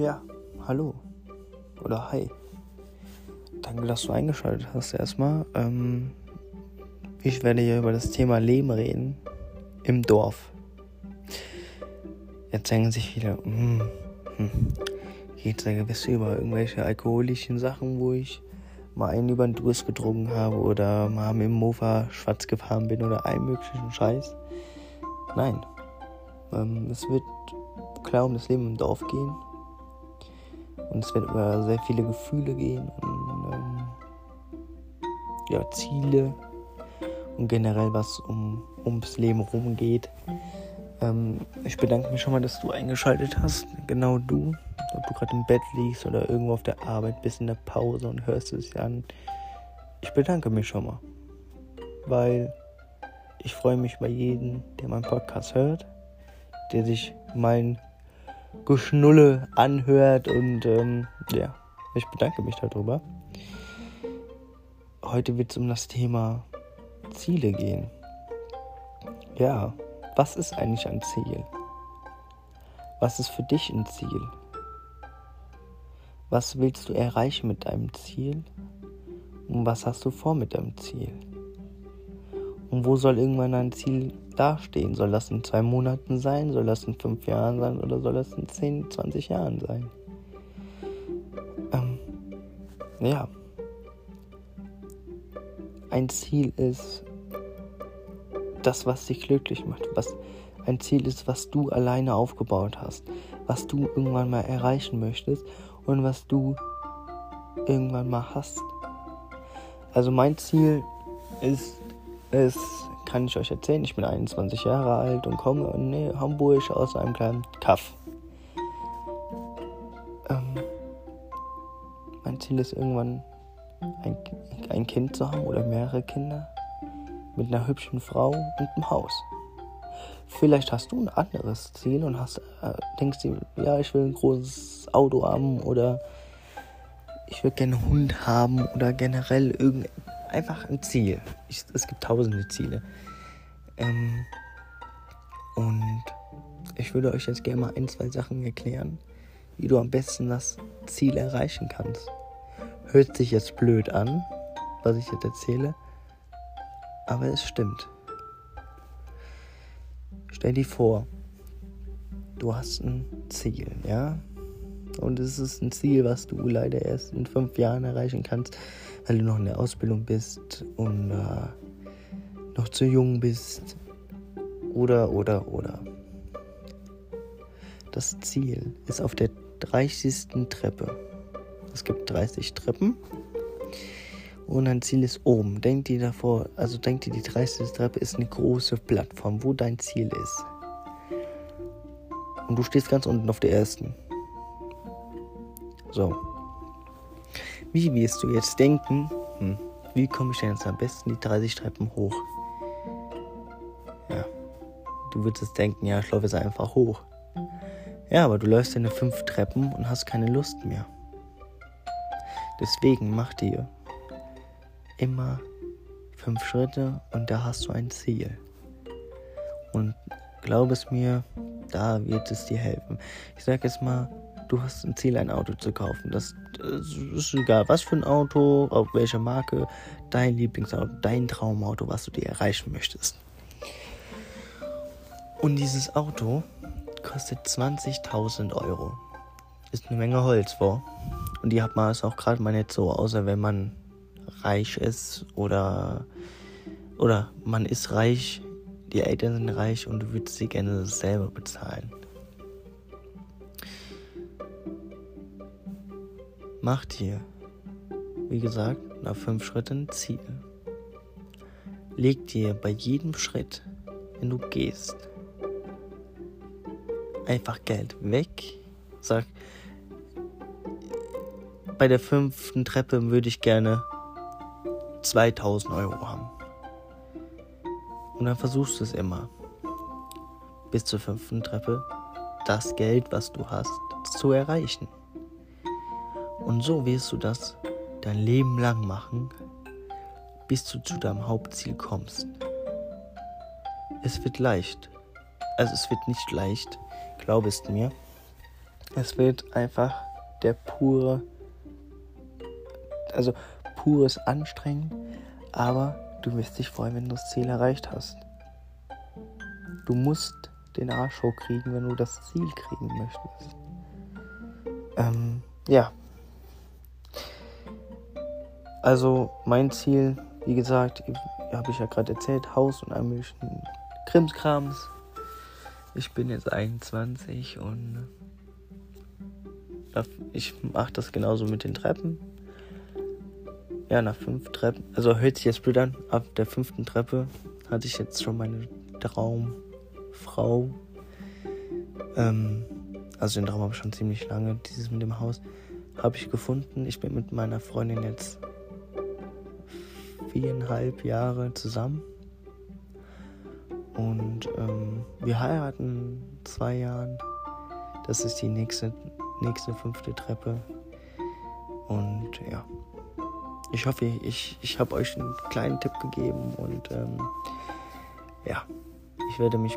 Ja, hallo. Oder hi. Danke, dass du eingeschaltet hast erstmal. Ähm, ich werde hier über das Thema Leben reden. Im Dorf. Jetzt denken sich viele, hm, hm, geht da gewiss über irgendwelche alkoholischen Sachen, wo ich mal einen über den Durst getrunken habe oder mal mit dem Mofa schwarz gefahren bin oder allen möglichen Scheiß. Nein. Ähm, es wird klar um das Leben im Dorf gehen. Und es wird über sehr viele Gefühle gehen und ähm, ja, Ziele und generell was um, ums Leben rumgeht. Ähm, ich bedanke mich schon mal, dass du eingeschaltet hast. Genau du. Ob du gerade im Bett liegst oder irgendwo auf der Arbeit bist in der Pause und hörst es dir an. Ich bedanke mich schon mal. Weil ich freue mich bei jedem, der meinen Podcast hört, der sich mein Geschnulle anhört und ähm, ja, ich bedanke mich darüber. Heute wird es um das Thema Ziele gehen. Ja, was ist eigentlich ein Ziel? Was ist für dich ein Ziel? Was willst du erreichen mit deinem Ziel? Und was hast du vor mit deinem Ziel? Und wo soll irgendwann ein Ziel dastehen? Soll das in zwei Monaten sein? Soll das in fünf Jahren sein? Oder soll das in 10, 20 Jahren sein? Ähm, ja. Ein Ziel ist das, was dich glücklich macht. Was ein Ziel ist, was du alleine aufgebaut hast. Was du irgendwann mal erreichen möchtest und was du irgendwann mal hast. Also mein Ziel ist es, kann ich euch erzählen, ich bin 21 Jahre alt und komme in Hamburg aus einem kleinen Kaff. Ähm, mein Ziel ist irgendwann ein, ein Kind zu haben oder mehrere Kinder mit einer hübschen Frau und einem Haus. Vielleicht hast du ein anderes Ziel und hast, äh, denkst dir, ja, ich will ein großes Auto haben oder ich würde gerne einen Hund haben oder generell irgend einfach ein Ziel. Ich, es gibt tausende Ziele. Ähm, und ich würde euch jetzt gerne mal ein, zwei Sachen erklären, wie du am besten das Ziel erreichen kannst. Hört sich jetzt blöd an, was ich jetzt erzähle, aber es stimmt. Stell dir vor, du hast ein Ziel, ja? Und es ist ein Ziel, was du leider erst in fünf Jahren erreichen kannst, weil du noch in der Ausbildung bist und äh, noch zu jung bist. Oder, oder, oder. Das Ziel ist auf der 30. Treppe. Es gibt 30 Treppen. Und dein Ziel ist oben. Denk dir davor, also denk dir, die 30. Treppe ist eine große Plattform, wo dein Ziel ist. Und du stehst ganz unten auf der ersten. So. Wie wirst du jetzt denken, hm, wie komme ich denn jetzt am besten die 30 Treppen hoch? Ja. Du würdest jetzt denken, ja, ich laufe jetzt einfach hoch. Ja, aber du läufst deine fünf Treppen und hast keine Lust mehr. Deswegen mach dir immer fünf Schritte und da hast du ein Ziel. Und glaub es mir, da wird es dir helfen. Ich sag jetzt mal, du hast ein Ziel, ein Auto zu kaufen. Das, das ist egal, was für ein Auto, auf welcher Marke, dein Lieblingsauto, dein Traumauto, was du dir erreichen möchtest. Und dieses Auto kostet 20.000 Euro. Ist eine Menge Holz vor. Und die hat man es auch gerade mal nicht so, außer wenn man reich ist oder, oder man ist reich, die Eltern sind reich und du würdest sie gerne selber bezahlen. Mach dir, wie gesagt, nach fünf Schritten Ziel. Leg dir bei jedem Schritt, wenn du gehst, einfach Geld weg. Sag, bei der fünften Treppe würde ich gerne 2000 Euro haben. Und dann versuchst du es immer. Bis zur fünften Treppe das Geld, was du hast, zu erreichen. Und so wirst du das dein Leben lang machen, bis du zu deinem Hauptziel kommst. Es wird leicht. Also es wird nicht leicht, glaubest mir. Es wird einfach der pure, also pures Anstrengen, aber du wirst dich freuen, wenn du das Ziel erreicht hast. Du musst den Arsch hochkriegen, wenn du das Ziel kriegen möchtest. Ähm, ja. Also mein Ziel, wie gesagt, habe ich ja gerade erzählt, Haus und ein bisschen Krimskrams. Ich bin jetzt 21 und ich mache das genauso mit den Treppen. Ja, nach fünf Treppen, also hört sich jetzt blöd an, ab der fünften Treppe hatte ich jetzt schon meine Traumfrau. Ähm, also den Traum habe ich schon ziemlich lange, dieses mit dem Haus habe ich gefunden. Ich bin mit meiner Freundin jetzt viereinhalb Jahre zusammen. Und ähm, wir heiraten zwei Jahren. Das ist die nächste, nächste fünfte Treppe. Und ja, ich hoffe, ich, ich habe euch einen kleinen Tipp gegeben. Und ähm, ja, ich werde mich